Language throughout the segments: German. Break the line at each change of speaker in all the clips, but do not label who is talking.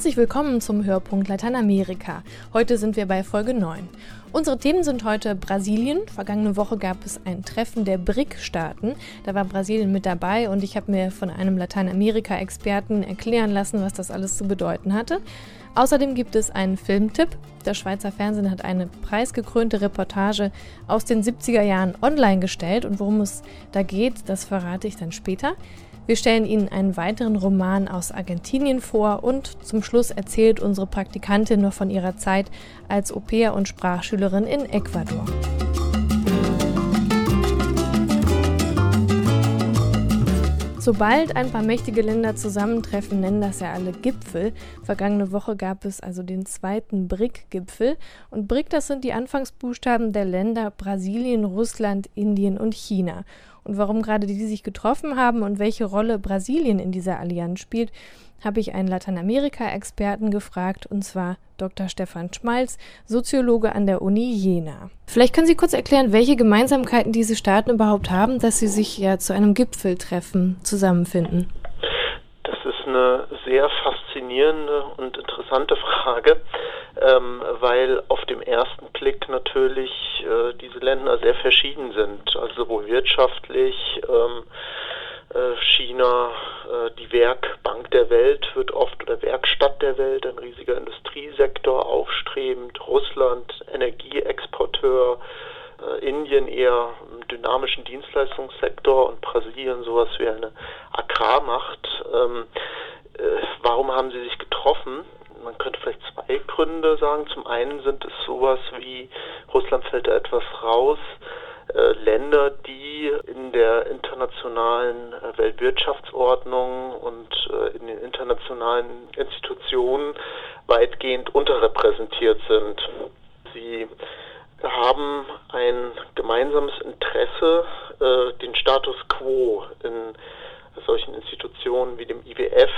Herzlich willkommen zum Hörpunkt Lateinamerika. Heute sind wir bei Folge 9. Unsere Themen sind heute Brasilien. Vergangene Woche gab es ein Treffen der BRIC-Staaten. Da war Brasilien mit dabei und ich habe mir von einem Lateinamerika-Experten erklären lassen, was das alles zu bedeuten hatte. Außerdem gibt es einen Filmtipp. Das Schweizer Fernsehen hat eine preisgekrönte Reportage aus den 70er Jahren online gestellt und worum es da geht, das verrate ich dann später. Wir stellen Ihnen einen weiteren Roman aus Argentinien vor und zum Schluss erzählt unsere Praktikantin noch von ihrer Zeit als Au-pair und Sprachschülerin in Ecuador. Sobald ein paar mächtige Länder zusammentreffen, nennen das ja alle Gipfel. Vergangene Woche gab es also den zweiten BRIC-Gipfel. Und BRIC, das sind die Anfangsbuchstaben der Länder Brasilien, Russland, Indien und China. Und warum gerade die sich getroffen haben und welche Rolle Brasilien in dieser Allianz spielt, habe ich einen Lateinamerika-Experten gefragt, und zwar Dr. Stefan Schmalz, Soziologe an der Uni Jena. Vielleicht können Sie kurz erklären, welche Gemeinsamkeiten diese Staaten überhaupt haben, dass sie sich ja zu einem Gipfeltreffen zusammenfinden.
Das ist eine sehr faszinierende und interessante Frage, ähm, weil auf dem ersten Blick natürlich äh, diese Länder sehr verschieden sind, also sowohl wirtschaftlich, ähm, äh, China, äh, die Werkbank der Welt wird oft oder Werkstatt der Welt, ein riesiger Industriesektor aufstrebend, Russland Energieexporteur, äh, Indien eher im dynamischen Dienstleistungssektor und Brasilien sowas wie eine Agrarmacht. Ähm, warum haben sie sich getroffen? Man könnte vielleicht zwei Gründe sagen. Zum einen sind es sowas wie, Russland fällt da etwas raus, äh, Länder, die in der internationalen äh, Weltwirtschaftsordnung und äh, in den internationalen Institutionen weitgehend unterrepräsentiert sind. Sie haben ein gemeinsames Interesse, den Status quo in solchen Institutionen wie dem IWF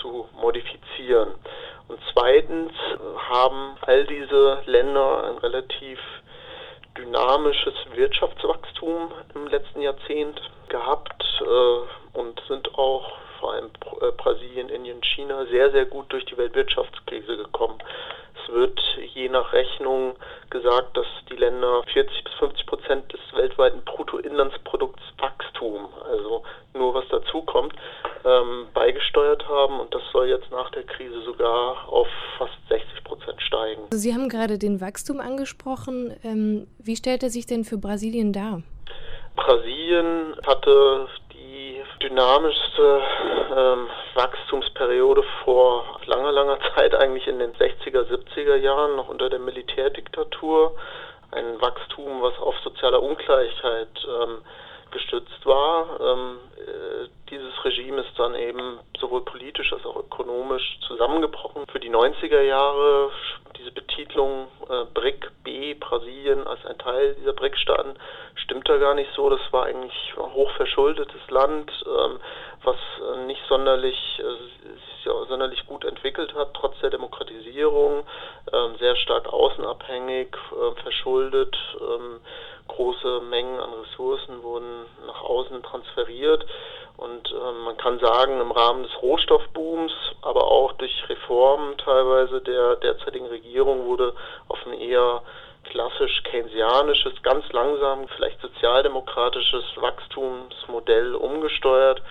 zu modifizieren. Und zweitens haben all diese Länder ein relativ dynamisches Wirtschaftswachstum im letzten Jahrzehnt gehabt äh, und sind auch vor allem äh, Brasilien, Indien, China sehr, sehr gut durch die Weltwirtschaftskrise gekommen. Es wird je nach Rechnung gesagt, dass die Länder 40 bis 50 Prozent des weltweiten Bruttoinlandsprodukts Wachstum, also nur was dazukommt, ähm, beigesteuert haben und das soll jetzt nach der Krise sogar auf fast 60 Prozent steigen.
Also Sie haben gerade den Wachstum angesprochen. Ähm, wie stellt er sich denn für Brasilien dar?
Brasilien hatte dynamischste ähm, Wachstumsperiode vor langer, langer Zeit eigentlich in den 60er, 70er Jahren, noch unter der Militärdiktatur. Ein Wachstum, was auf sozialer Ungleichheit ähm, gestützt war. Ähm, äh, dieses Regime ist dann eben sowohl politisch als auch ökonomisch zusammengebrochen. Für die 90er Jahre diese Betitlung äh, BRIC B, Brasilien als ein Teil dieser BRIC-Staaten, stimmt da gar nicht so. Das war eigentlich ein hochverschuldetes Land, ähm, was nicht sonderlich, äh, sonderlich gut entwickelt hat, trotz der Demokratisierung, äh, sehr stark außenabhängig, äh, verschuldet. Ähm, große Mengen an Ressourcen wurden nach außen transferiert. Und äh, man kann sagen, im Rahmen des Rohstoffbooms, aber auch durch Reformen teilweise der derzeitigen Regierung wurde auf ein eher klassisch keynesianisches, ganz langsam, vielleicht sozialdemokratisches Wachstumsmodell umgesteuert.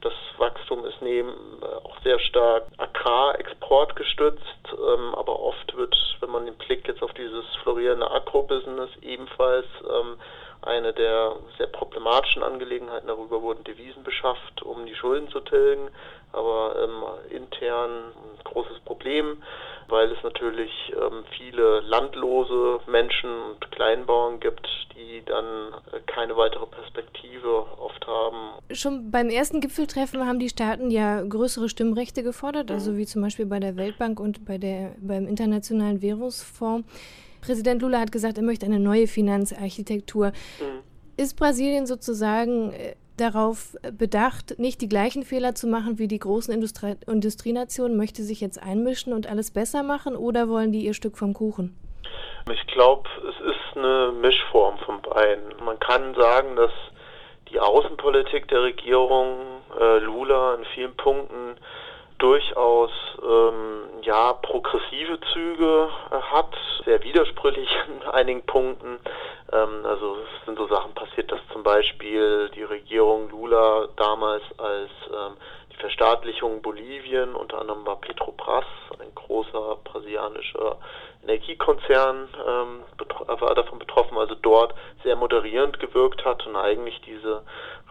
Das Wachstum ist neben äh, auch sehr stark Agrarexport gestützt, ähm, aber oft wird, wenn man den Blick jetzt auf dieses florierende Agrobusiness ebenfalls ähm, eine der sehr problematischen Angelegenheiten. Darüber wurden Devisen beschafft, um die Schulden zu tilgen, aber ähm, intern ein großes Problem, weil es natürlich ähm, viele landlose Menschen und Kleinbauern gibt, die dann äh, keine weitere Perspektive oft haben.
Schon beim ersten Gipfeltreffen haben die Staaten ja größere Stimmrechte gefordert, mhm. also wie zum Beispiel bei der Weltbank und bei der, beim Internationalen Währungsfonds. Präsident Lula hat gesagt, er möchte eine neue Finanzarchitektur. Mhm. Ist Brasilien sozusagen äh, darauf bedacht, nicht die gleichen Fehler zu machen wie die großen Industrie Industrienationen, möchte sich jetzt einmischen und alles besser machen oder wollen die ihr Stück vom Kuchen?
Ich glaube, es ist eine Mischform von beiden. Man kann sagen, dass die Außenpolitik der Regierung äh, Lula in vielen Punkten durchaus ähm, ja progressive Züge äh, hat, sehr widersprüchlich in einigen Punkten. Ähm, also es sind so Sachen passiert, dass zum Beispiel die Regierung Lula damals als ähm, die Verstaatlichung Bolivien, unter anderem war Petrobras, ein großer brasilianischer Energiekonzern, ähm, war davon betroffen, also dort sehr moderierend gewirkt hat und eigentlich diese,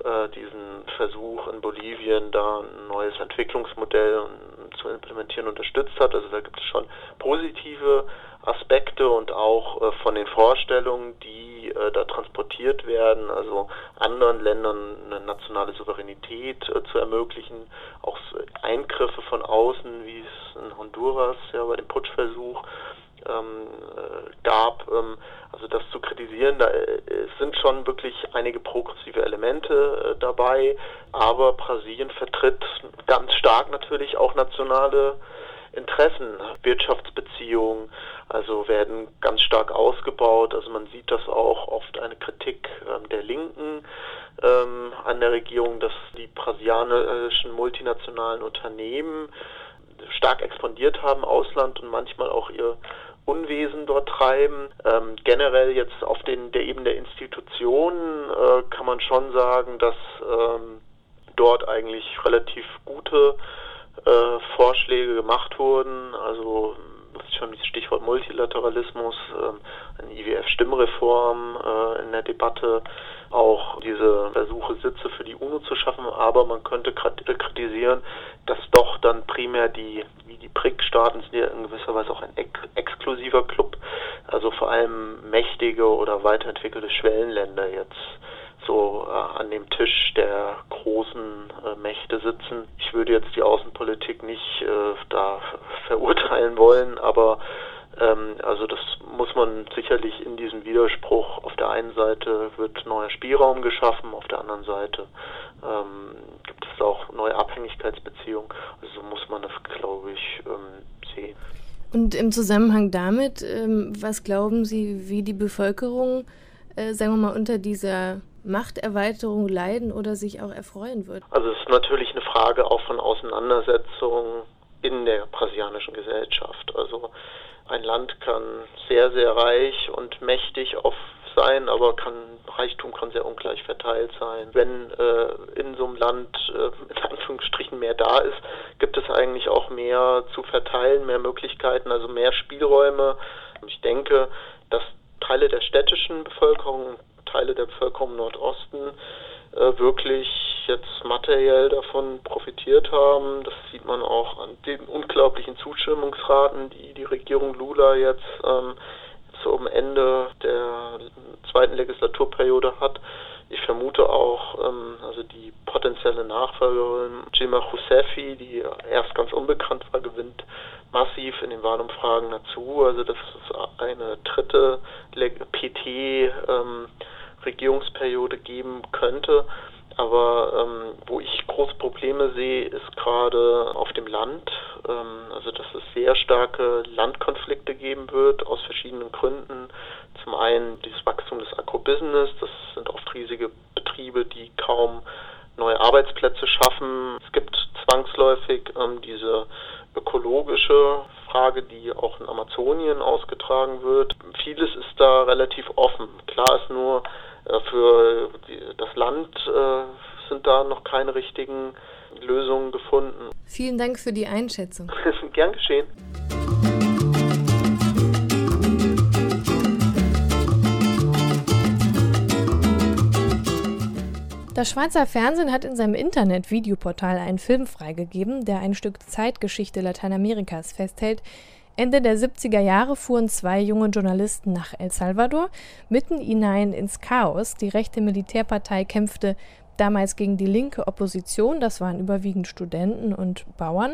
äh, diesen Versuch in Bolivien da ein neues Entwicklungsmodell zu implementieren unterstützt hat. Also da gibt es schon positive Aspekte und auch äh, von den Vorstellungen, die äh, da transportiert werden, also anderen Ländern eine nationale Souveränität äh, zu ermöglichen, auch Eingriffe von außen, wie es in Honduras ja bei dem Putschversuch ähm, äh, gab. Ähm, also das zu kritisieren, da äh, sind schon wirklich einige progressive Elemente äh, dabei, aber Brasilien vertritt ganz stark natürlich auch nationale Interessen, Wirtschaftsbeziehungen, also werden ganz stark ausgebaut. Also man sieht das auch oft eine Kritik ähm, der Linken ähm, an der Regierung, dass die brasilianischen multinationalen Unternehmen stark expandiert haben, Ausland und manchmal auch ihr Unwesen dort treiben. Ähm, generell jetzt auf den, der Ebene der Institutionen äh, kann man schon sagen, dass ähm, dort eigentlich relativ gute äh, Vorschläge gemacht wurden. Also schon das Stichwort Multilateralismus, äh, eine IWF-Stimmreform äh, in der Debatte, auch diese Versuche, Sitze für die UNO zu schaffen, aber man könnte kritisieren, dass doch dann primär die die BRIC-Staaten sind ja in gewisser Weise auch ein ex exklusiver Club, also vor allem mächtige oder weiterentwickelte Schwellenländer jetzt so äh, an dem Tisch der großen äh, Mächte sitzen. Ich würde jetzt die Außenpolitik nicht äh, da verurteilen wollen, aber ähm, also das muss man sicherlich in diesem Widerspruch. Auf der einen Seite wird neuer Spielraum geschaffen, auf der anderen Seite ähm, gibt es auch neue Abhängigkeitsbeziehungen. Also muss man das, glaube ich, ähm, sehen.
Und im Zusammenhang damit, ähm, was glauben Sie, wie die Bevölkerung, sagen wir mal, unter dieser Machterweiterung leiden oder sich auch erfreuen wird?
Also es ist natürlich eine Frage auch von Auseinandersetzungen in der brasilianischen Gesellschaft. Also ein Land kann sehr, sehr reich und mächtig auf sein, aber kann, Reichtum kann sehr ungleich verteilt sein. Wenn äh, in so einem Land äh, in Anführungsstrichen mehr da ist, gibt es eigentlich auch mehr zu verteilen, mehr Möglichkeiten, also mehr Spielräume. Ich denke, dass Teile der städtischen Bevölkerung, Teile der Bevölkerung im Nordosten äh, wirklich jetzt materiell davon profitiert haben. Das sieht man auch an den unglaublichen Zustimmungsraten, die die Regierung Lula jetzt ähm, zum Ende der zweiten Legislaturperiode hat. Ich vermute auch, ähm, also die potenzielle Nachfolgerin Jima Roussefi, die erst ganz unbekannt war, gewinnt massiv in den Wahlumfragen dazu. Also das ist eine dritte PT-Regierungsperiode ähm, geben könnte. Aber ähm, wo ich große Probleme sehe, ist gerade auf dem Land. Ähm, also dass es sehr starke Landkonflikte geben wird aus verschiedenen Gründen. Zum einen dieses Wachstum des Agrobusiness, das sind oft riesige Betriebe, die kaum neue Arbeitsplätze schaffen. Es gibt zwangsläufig ähm, diese ökologische Frage, die auch in Amazonien ausgetragen wird. Vieles ist da relativ offen. Klar ist nur, äh, für das Land äh, sind da noch keine richtigen Lösungen gefunden.
Vielen Dank für die Einschätzung.
Gern geschehen.
Das Schweizer Fernsehen hat in seinem Internet-Videoportal einen Film freigegeben, der ein Stück Zeitgeschichte Lateinamerikas festhält, Ende der 70er Jahre fuhren zwei junge Journalisten nach El Salvador, mitten hinein ins Chaos. Die rechte Militärpartei kämpfte damals gegen die linke Opposition, das waren überwiegend Studenten und Bauern.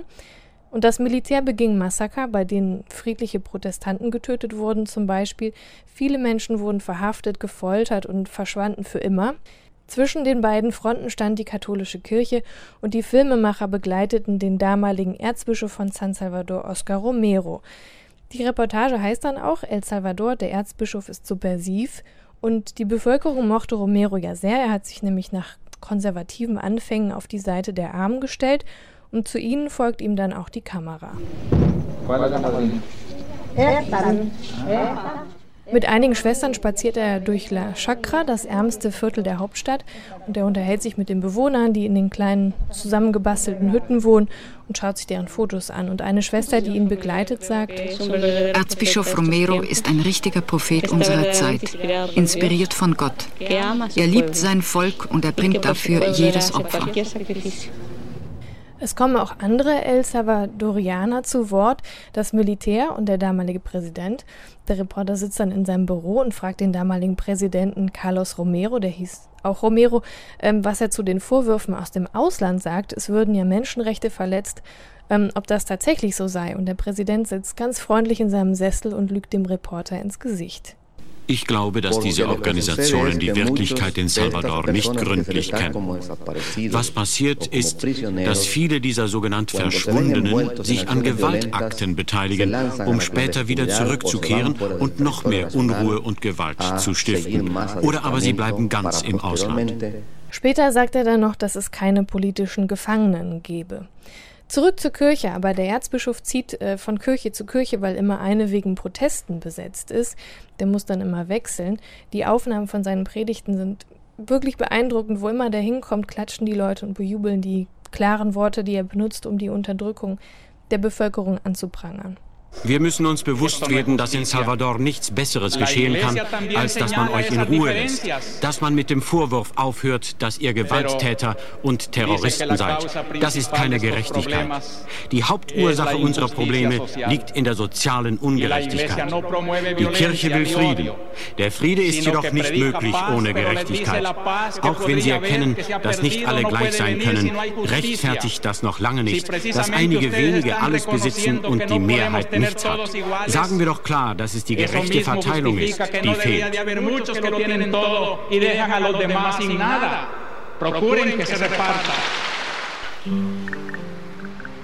Und das Militär beging Massaker, bei denen friedliche Protestanten getötet wurden zum Beispiel. Viele Menschen wurden verhaftet, gefoltert und verschwanden für immer. Zwischen den beiden Fronten stand die katholische Kirche und die Filmemacher begleiteten den damaligen Erzbischof von San Salvador, Oscar Romero. Die Reportage heißt dann auch El Salvador, der Erzbischof ist subversiv und die Bevölkerung mochte Romero ja sehr. Er hat sich nämlich nach konservativen Anfängen auf die Seite der Armen gestellt Und zu ihnen folgt ihm dann auch die Kamera. Mit einigen Schwestern spaziert er durch La Chacra, das ärmste Viertel der Hauptstadt, und er unterhält sich mit den Bewohnern, die in den kleinen zusammengebastelten Hütten wohnen, und schaut sich deren Fotos an. Und eine Schwester, die ihn begleitet, sagt:
Erzbischof Romero ist ein richtiger Prophet unserer Zeit, inspiriert von Gott. Er liebt sein Volk und er bringt dafür jedes Opfer.
Es kommen auch andere El Salvadorianer zu Wort, das Militär und der damalige Präsident. Der Reporter sitzt dann in seinem Büro und fragt den damaligen Präsidenten Carlos Romero, der hieß auch Romero, ähm, was er zu den Vorwürfen aus dem Ausland sagt. Es würden ja Menschenrechte verletzt, ähm, ob das tatsächlich so sei. Und der Präsident sitzt ganz freundlich in seinem Sessel und lügt dem Reporter ins Gesicht.
Ich glaube, dass diese Organisationen die Wirklichkeit in Salvador nicht gründlich kennen. Was passiert ist, dass viele dieser sogenannt Verschwundenen sich an Gewaltakten beteiligen, um später wieder zurückzukehren und noch mehr Unruhe und Gewalt zu stiften. Oder aber sie bleiben ganz im Ausland.
Später sagt er dann noch, dass es keine politischen Gefangenen gebe. Zurück zur Kirche, aber der Erzbischof zieht äh, von Kirche zu Kirche, weil immer eine wegen Protesten besetzt ist. Der muss dann immer wechseln. Die Aufnahmen von seinen Predigten sind wirklich beeindruckend. Wo immer der hinkommt, klatschen die Leute und bejubeln die klaren Worte, die er benutzt, um die Unterdrückung der Bevölkerung anzuprangern.
Wir müssen uns bewusst werden, dass in Salvador nichts Besseres geschehen kann, als dass man euch in Ruhe lässt, dass man mit dem Vorwurf aufhört, dass ihr Gewalttäter und Terroristen seid. Das ist keine Gerechtigkeit. Die Hauptursache unserer Probleme liegt in der sozialen Ungerechtigkeit. Die Kirche will Frieden. Der Friede ist jedoch nicht möglich ohne Gerechtigkeit. Auch wenn sie erkennen, dass nicht alle gleich sein können, rechtfertigt das noch lange nicht, dass einige wenige alles besitzen und die Mehrheit nicht nichts hat. Sagen wir doch klar, dass es die gerechte Verteilung ist, die fehlt.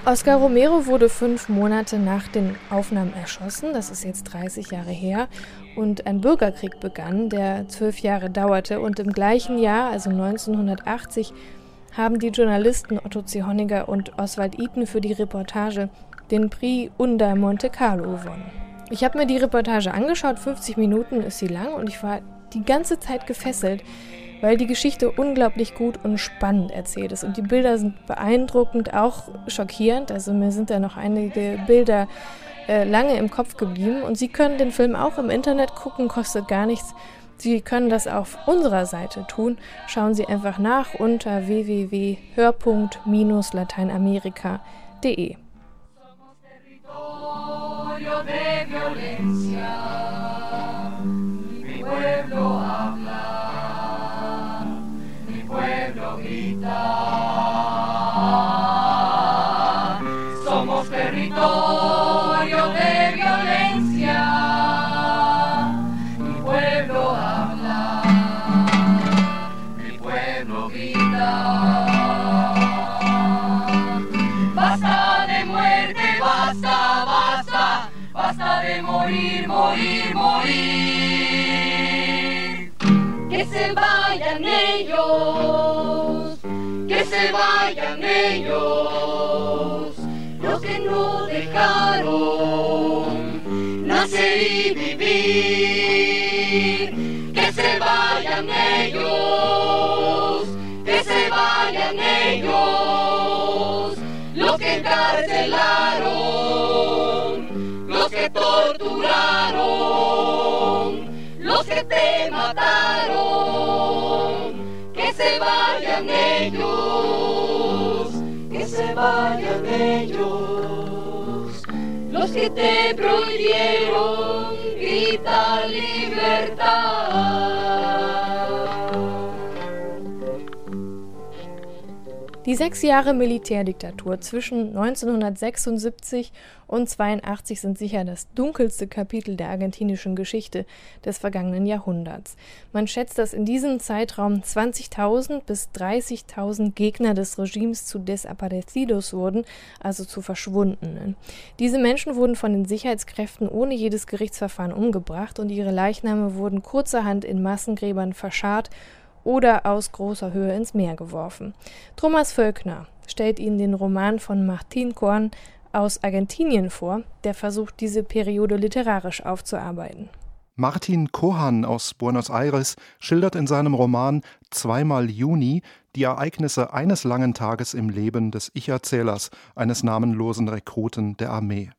Oscar Romero wurde fünf Monate nach den Aufnahmen erschossen, das ist jetzt 30 Jahre her, und ein Bürgerkrieg begann, der zwölf Jahre dauerte. Und im gleichen Jahr, also 1980, haben die Journalisten Otto C. Honniger und Oswald Eaton für die Reportage den Prix Under Monte Carlo gewonnen. Ich habe mir die Reportage angeschaut, 50 Minuten ist sie lang und ich war die ganze Zeit gefesselt, weil die Geschichte unglaublich gut und spannend erzählt ist. Und die Bilder sind beeindruckend, auch schockierend. Also mir sind da noch einige Bilder äh, lange im Kopf geblieben. Und Sie können den Film auch im Internet gucken, kostet gar nichts. Sie können das auf unserer Seite tun. Schauen Sie einfach nach unter www.hörpunkt-lateinamerika.de. de violencia, se vayan ellos, los que no dejaron nacer y vivir. Que se vayan ellos, que se vayan ellos, los que encarcelaron que torturaron, los que te mataron, que vayan ellos, que se vayan ellos, los que te prohibieron grita libertad. Die sechs Jahre Militärdiktatur zwischen 1976 und 82 sind sicher das dunkelste Kapitel der argentinischen Geschichte des vergangenen Jahrhunderts. Man schätzt, dass in diesem Zeitraum 20.000 bis 30.000 Gegner des Regimes zu Desaparecidos wurden, also zu Verschwundenen. Diese Menschen wurden von den Sicherheitskräften ohne jedes Gerichtsverfahren umgebracht und ihre Leichname wurden kurzerhand in Massengräbern verscharrt oder aus großer Höhe ins Meer geworfen. Thomas Völkner, stellt ihnen den Roman von Martin Korn aus Argentinien vor, der versucht, diese Periode literarisch aufzuarbeiten.
Martin Kohan aus Buenos Aires schildert in seinem Roman Zweimal Juni die Ereignisse eines langen Tages im Leben des Ich-Erzählers, eines namenlosen Rekruten der Armee.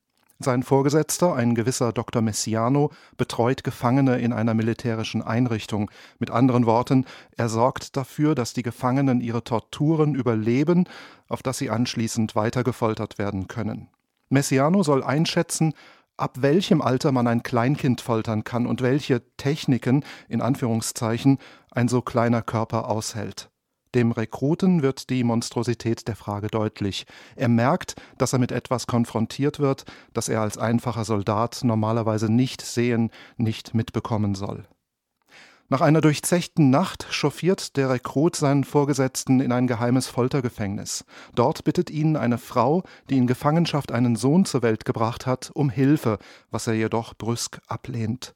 Sein Vorgesetzter, ein gewisser Dr. Messiano, betreut Gefangene in einer militärischen Einrichtung. Mit anderen Worten, er sorgt dafür, dass die Gefangenen ihre Torturen überleben, auf dass sie anschließend weiter gefoltert werden können. Messiano soll einschätzen, ab welchem Alter man ein Kleinkind foltern kann und welche Techniken, in Anführungszeichen, ein so kleiner Körper aushält. Dem Rekruten wird die Monstrosität der Frage deutlich. Er merkt, dass er mit etwas konfrontiert wird, das er als einfacher Soldat normalerweise nicht sehen, nicht mitbekommen soll. Nach einer durchzechten Nacht chauffiert der Rekrut seinen Vorgesetzten in ein geheimes Foltergefängnis. Dort bittet ihn eine Frau, die in Gefangenschaft einen Sohn zur Welt gebracht hat, um Hilfe, was er jedoch brüsk ablehnt.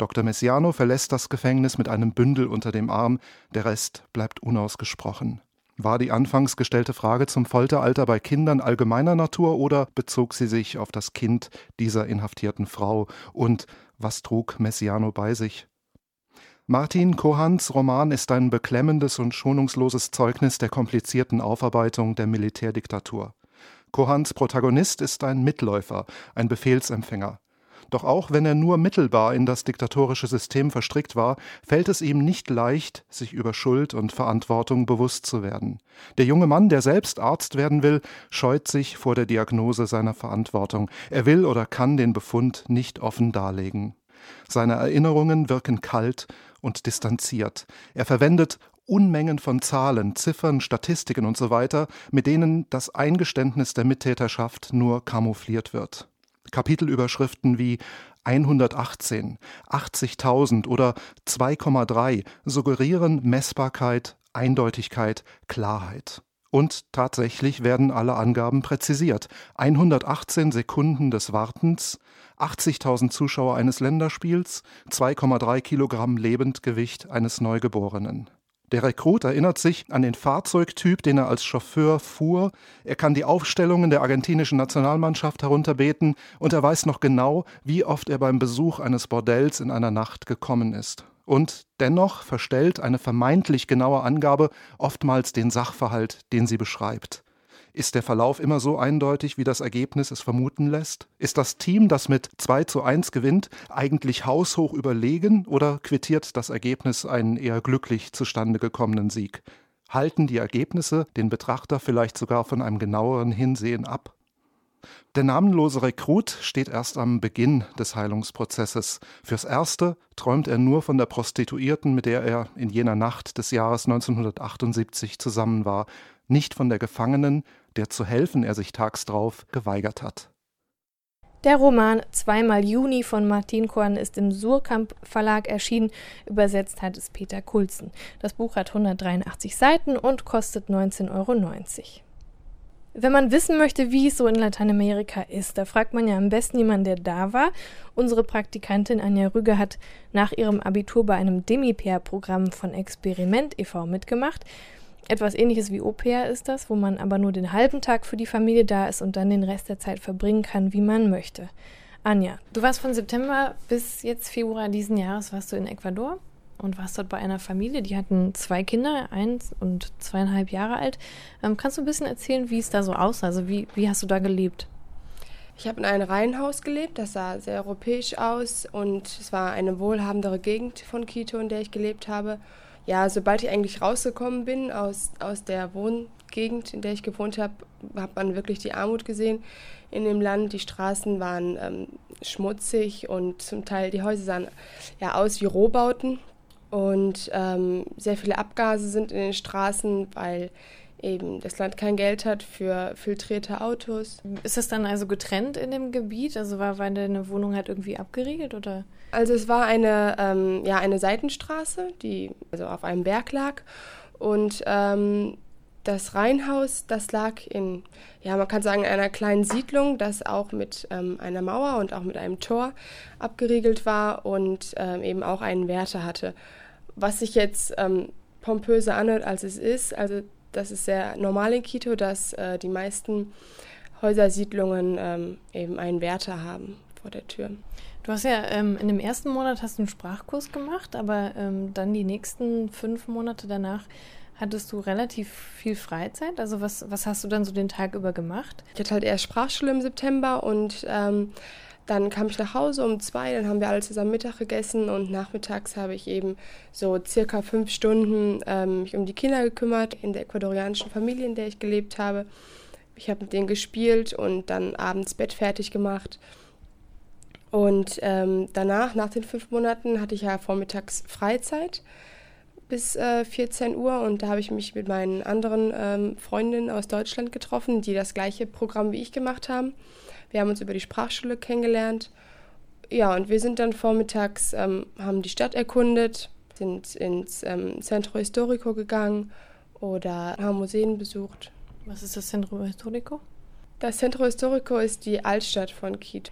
Dr. Messiano verlässt das Gefängnis mit einem Bündel unter dem Arm, der Rest bleibt unausgesprochen. War die anfangs gestellte Frage zum Folteralter bei Kindern allgemeiner Natur oder bezog sie sich auf das Kind dieser inhaftierten Frau? Und was trug Messiano bei sich? Martin Kohans Roman ist ein beklemmendes und schonungsloses Zeugnis der komplizierten Aufarbeitung der Militärdiktatur. Kohans Protagonist ist ein Mitläufer, ein Befehlsempfänger. Doch auch wenn er nur mittelbar in das diktatorische System verstrickt war, fällt es ihm nicht leicht, sich über Schuld und Verantwortung bewusst zu werden. Der junge Mann, der selbst Arzt werden will, scheut sich vor der Diagnose seiner Verantwortung. Er will oder kann den Befund nicht offen darlegen. Seine Erinnerungen wirken kalt und distanziert. Er verwendet Unmengen von Zahlen, Ziffern, Statistiken usw., so mit denen das Eingeständnis der Mittäterschaft nur kamoufliert wird. Kapitelüberschriften wie 118, 80.000 oder 2,3 suggerieren Messbarkeit, Eindeutigkeit, Klarheit. Und tatsächlich werden alle Angaben präzisiert. 118 Sekunden des Wartens, 80.000 Zuschauer eines Länderspiels, 2,3 Kilogramm Lebendgewicht eines Neugeborenen. Der Rekrut erinnert sich an den Fahrzeugtyp, den er als Chauffeur fuhr. Er kann die Aufstellungen der argentinischen Nationalmannschaft herunterbeten und er weiß noch genau, wie oft er beim Besuch eines Bordells in einer Nacht gekommen ist. Und dennoch verstellt eine vermeintlich genaue Angabe oftmals den Sachverhalt, den sie beschreibt. Ist der Verlauf immer so eindeutig, wie das Ergebnis es vermuten lässt? Ist das Team, das mit 2 zu 1 gewinnt, eigentlich haushoch überlegen oder quittiert das Ergebnis einen eher glücklich zustande gekommenen Sieg? Halten die Ergebnisse den Betrachter vielleicht sogar von einem genaueren Hinsehen ab? Der namenlose Rekrut steht erst am Beginn des Heilungsprozesses. Fürs Erste träumt er nur von der Prostituierten, mit der er in jener Nacht des Jahres 1978 zusammen war, nicht von der Gefangenen, der zu helfen er sich tags drauf geweigert hat.
Der Roman Zweimal Juni von Martin Korn ist im Surkamp Verlag erschienen. Übersetzt hat es Peter Kulzen. Das Buch hat 183 Seiten und kostet 19,90 Euro. Wenn man wissen möchte, wie es so in Lateinamerika ist, da fragt man ja am besten jemanden, der da war. Unsere Praktikantin Anja Rüge hat nach ihrem Abitur bei einem Demi-Pair-Programm von Experiment e.V. mitgemacht. Etwas ähnliches wie Au-pair ist das, wo man aber nur den halben Tag für die Familie da ist und dann den Rest der Zeit verbringen kann, wie man möchte. Anja, du warst von September bis jetzt Februar diesen Jahres warst du in Ecuador und warst dort bei einer Familie, die hatten zwei Kinder, eins und zweieinhalb Jahre alt. Ähm, kannst du ein bisschen erzählen, wie es da so aussah? Also wie, wie hast du da gelebt?
Ich habe in einem Reihenhaus gelebt, das sah sehr europäisch aus und es war eine wohlhabendere Gegend von Quito, in der ich gelebt habe ja, sobald ich eigentlich rausgekommen bin aus, aus der Wohngegend, in der ich gewohnt habe, hat man wirklich die Armut gesehen in dem Land. Die Straßen waren ähm, schmutzig und zum Teil die Häuser sahen ja aus wie Rohbauten. Und ähm, sehr viele Abgase sind in den Straßen, weil eben das Land kein Geld hat für filtrierte Autos.
Ist das dann also getrennt in dem Gebiet? Also war, war deine Wohnung halt irgendwie abgeriegelt oder?
Also es war eine, ähm, ja, eine Seitenstraße, die also auf einem Berg lag und ähm, das Reihenhaus, das lag in, ja, man kann sagen, einer kleinen Siedlung, das auch mit ähm, einer Mauer und auch mit einem Tor abgeriegelt war und ähm, eben auch einen Wärter hatte. Was sich jetzt ähm, pompöser anhört, als es ist, also das ist sehr normal in Quito, dass äh, die meisten Häusersiedlungen ähm, eben einen Wärter haben vor der Tür.
Du hast ja ähm, in dem ersten Monat hast du einen Sprachkurs gemacht, aber ähm, dann die nächsten fünf Monate danach hattest du relativ viel Freizeit. Also was, was hast du dann so den Tag über gemacht?
Ich hatte halt erst Sprachschule im September und ähm, dann kam ich nach Hause um zwei, dann haben wir alle zusammen Mittag gegessen und nachmittags habe ich eben so circa fünf Stunden ähm, mich um die Kinder gekümmert in der ecuadorianischen Familie, in der ich gelebt habe. Ich habe mit denen gespielt und dann abends Bett fertig gemacht. Und ähm, danach, nach den fünf Monaten, hatte ich ja vormittags Freizeit bis äh, 14 Uhr und da habe ich mich mit meinen anderen ähm, Freundinnen aus Deutschland getroffen, die das gleiche Programm wie ich gemacht haben. Wir haben uns über die Sprachschule kennengelernt. Ja, und wir sind dann vormittags, ähm, haben die Stadt erkundet, sind ins ähm, Centro Historico gegangen oder haben Museen besucht.
Was ist das Centro Historico?
Das Centro Historico ist die Altstadt von Quito.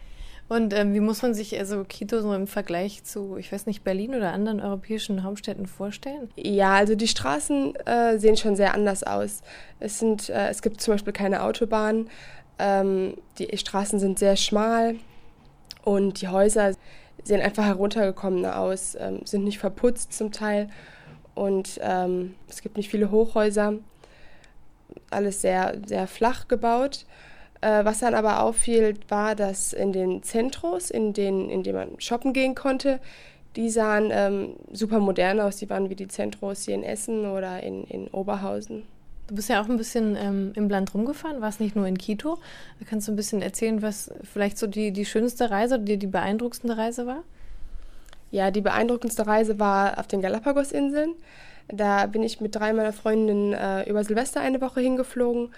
Und ähm, wie muss man sich also Quito so im Vergleich zu, ich weiß nicht, Berlin oder anderen europäischen Hauptstädten vorstellen?
Ja, also die Straßen äh, sehen schon sehr anders aus. Es, sind, äh, es gibt zum Beispiel keine Autobahn. Ähm, die Straßen sind sehr schmal und die Häuser sehen einfach heruntergekommener aus, ähm, sind nicht verputzt zum Teil und ähm, es gibt nicht viele Hochhäuser. Alles sehr, sehr flach gebaut. Äh, was dann aber auffiel, war, dass in den Zentros, in denen, in denen man shoppen gehen konnte, die sahen ähm, super modern aus. Die waren wie die Zentros hier in Essen oder in, in Oberhausen.
Du bist ja auch ein bisschen ähm, im Land rumgefahren, warst nicht nur in Quito. Kannst du ein bisschen erzählen, was vielleicht so die, die schönste Reise, die, die beeindruckendste Reise war?
Ja, die beeindruckendste Reise war auf den Galapagos-Inseln. Da bin ich mit drei meiner Freundinnen äh, über Silvester eine Woche hingeflogen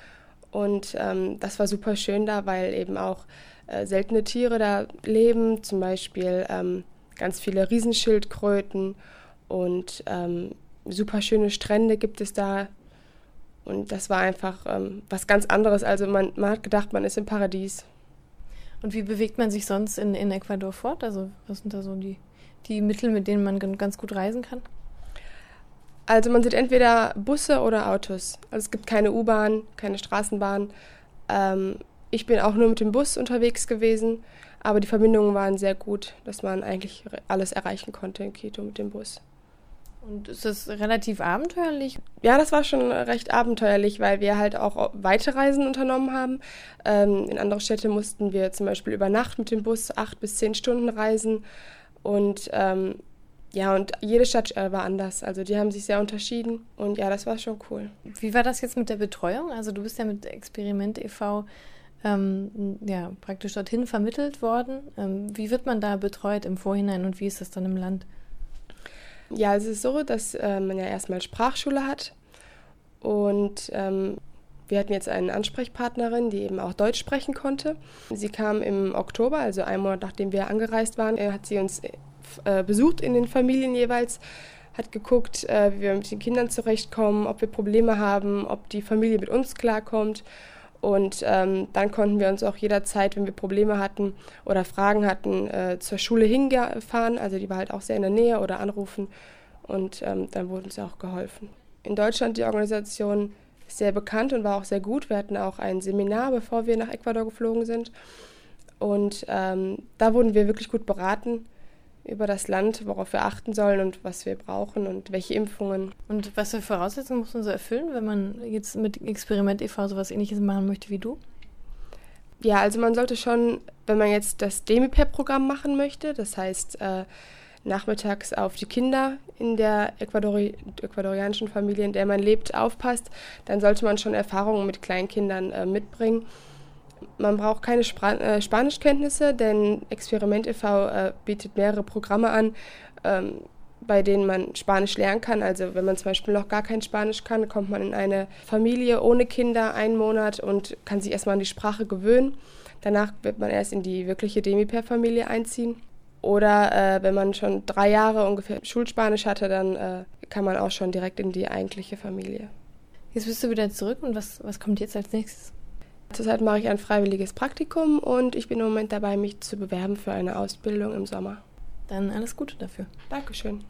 und ähm, das war super schön da, weil eben auch äh, seltene Tiere da leben, zum Beispiel ähm, ganz viele Riesenschildkröten und ähm, super schöne Strände gibt es da. Und das war einfach ähm, was ganz anderes. Also man, man hat gedacht, man ist im Paradies.
Und wie bewegt man sich sonst in, in Ecuador fort? Also was sind da so die, die Mittel, mit denen man ganz gut reisen kann?
Also man sieht entweder Busse oder Autos. Also es gibt keine U-Bahn, keine Straßenbahn. Ähm, ich bin auch nur mit dem Bus unterwegs gewesen, aber die Verbindungen waren sehr gut, dass man eigentlich alles erreichen konnte in Quito mit dem Bus.
Und ist das relativ abenteuerlich?
Ja, das war schon recht abenteuerlich, weil wir halt auch weite Reisen unternommen haben. Ähm, in andere Städte mussten wir zum Beispiel über Nacht mit dem Bus acht bis zehn Stunden reisen. Und ähm, ja, und jede Stadt äh, war anders. Also die haben sich sehr unterschieden und ja, das war schon cool.
Wie war das jetzt mit der Betreuung? Also du bist ja mit Experiment e.V. Ähm, ja, praktisch dorthin vermittelt worden. Ähm, wie wird man da betreut im Vorhinein und wie ist das dann im Land?
Ja, es ist so, dass äh, man ja erstmal Sprachschule hat und ähm, wir hatten jetzt eine Ansprechpartnerin, die eben auch Deutsch sprechen konnte. Sie kam im Oktober, also einen Monat nachdem wir angereist waren, äh, hat sie uns äh, besucht in den Familien jeweils, hat geguckt, äh, wie wir mit den Kindern zurechtkommen, ob wir Probleme haben, ob die Familie mit uns klarkommt. Und ähm, dann konnten wir uns auch jederzeit, wenn wir Probleme hatten oder Fragen hatten, äh, zur Schule hinfahren. Also die war halt auch sehr in der Nähe oder anrufen. Und ähm, dann wurde uns auch geholfen. In Deutschland die Organisation sehr bekannt und war auch sehr gut. Wir hatten auch ein Seminar, bevor wir nach Ecuador geflogen sind. Und ähm, da wurden wir wirklich gut beraten über das Land, worauf wir achten sollen und was wir brauchen und welche Impfungen.
Und was für Voraussetzungen muss man so erfüllen, wenn man jetzt mit Experiment e.V. sowas ähnliches machen möchte wie du?
Ja, also man sollte schon, wenn man jetzt das Demipair-Programm machen möchte, das heißt äh, nachmittags auf die Kinder in der Ecuadori ecuadorianischen Familie, in der man lebt, aufpasst, dann sollte man schon Erfahrungen mit Kleinkindern äh, mitbringen man braucht keine Spra äh, Spanischkenntnisse, denn Experiment e.V. Äh, bietet mehrere Programme an, ähm, bei denen man Spanisch lernen kann. Also wenn man zum Beispiel noch gar kein Spanisch kann, kommt man in eine Familie ohne Kinder einen Monat und kann sich erstmal an die Sprache gewöhnen. Danach wird man erst in die wirkliche Demipair-Familie einziehen. Oder äh, wenn man schon drei Jahre ungefähr Schulspanisch hatte, dann äh, kann man auch schon direkt in die eigentliche Familie.
Jetzt bist du wieder zurück und was, was kommt jetzt als nächstes?
Zurzeit mache ich ein freiwilliges Praktikum und ich bin im Moment dabei, mich zu bewerben für eine Ausbildung im Sommer.
Dann alles Gute dafür.
Dankeschön.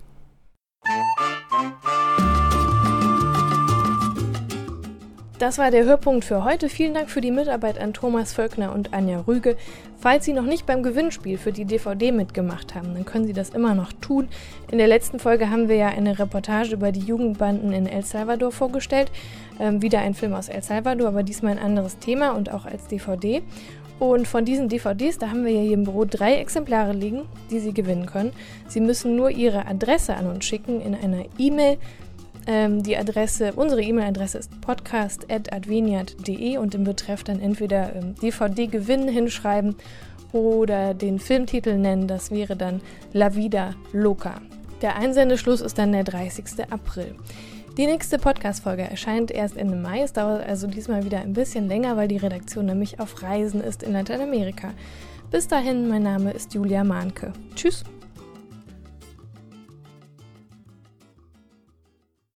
Das war der Hörpunkt für heute. Vielen Dank für die Mitarbeit an Thomas Völkner und Anja Rüge. Falls Sie noch nicht beim Gewinnspiel für die DVD mitgemacht haben, dann können Sie das immer noch tun. In der letzten Folge haben wir ja eine Reportage über die Jugendbanden in El Salvador vorgestellt. Ähm, wieder ein Film aus El Salvador, aber diesmal ein anderes Thema und auch als DVD. Und von diesen DVDs, da haben wir ja hier im Büro drei Exemplare liegen, die Sie gewinnen können. Sie müssen nur Ihre Adresse an uns schicken in einer E-Mail ähm, die Adresse, unsere E-Mail-Adresse ist podcast.adveniat.de und im Betreff dann entweder ähm, DVD-Gewinn hinschreiben oder den Filmtitel nennen. Das wäre dann La Vida Loca. Der Einsendeschluss ist dann der 30. April. Die nächste Podcast-Folge erscheint erst Ende Mai. Es dauert also diesmal wieder ein bisschen länger, weil die Redaktion nämlich auf Reisen ist in Lateinamerika. Bis dahin, mein Name ist Julia Mahnke. Tschüss!